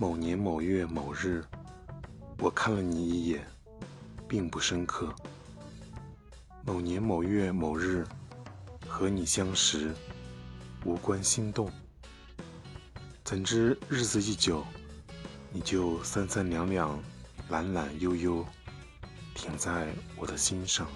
某年某月某日我看了你一眼并不深刻。某年某月某日和你相识无关心动。怎知日子一久你就三三两两懒懒悠悠停在我的心上。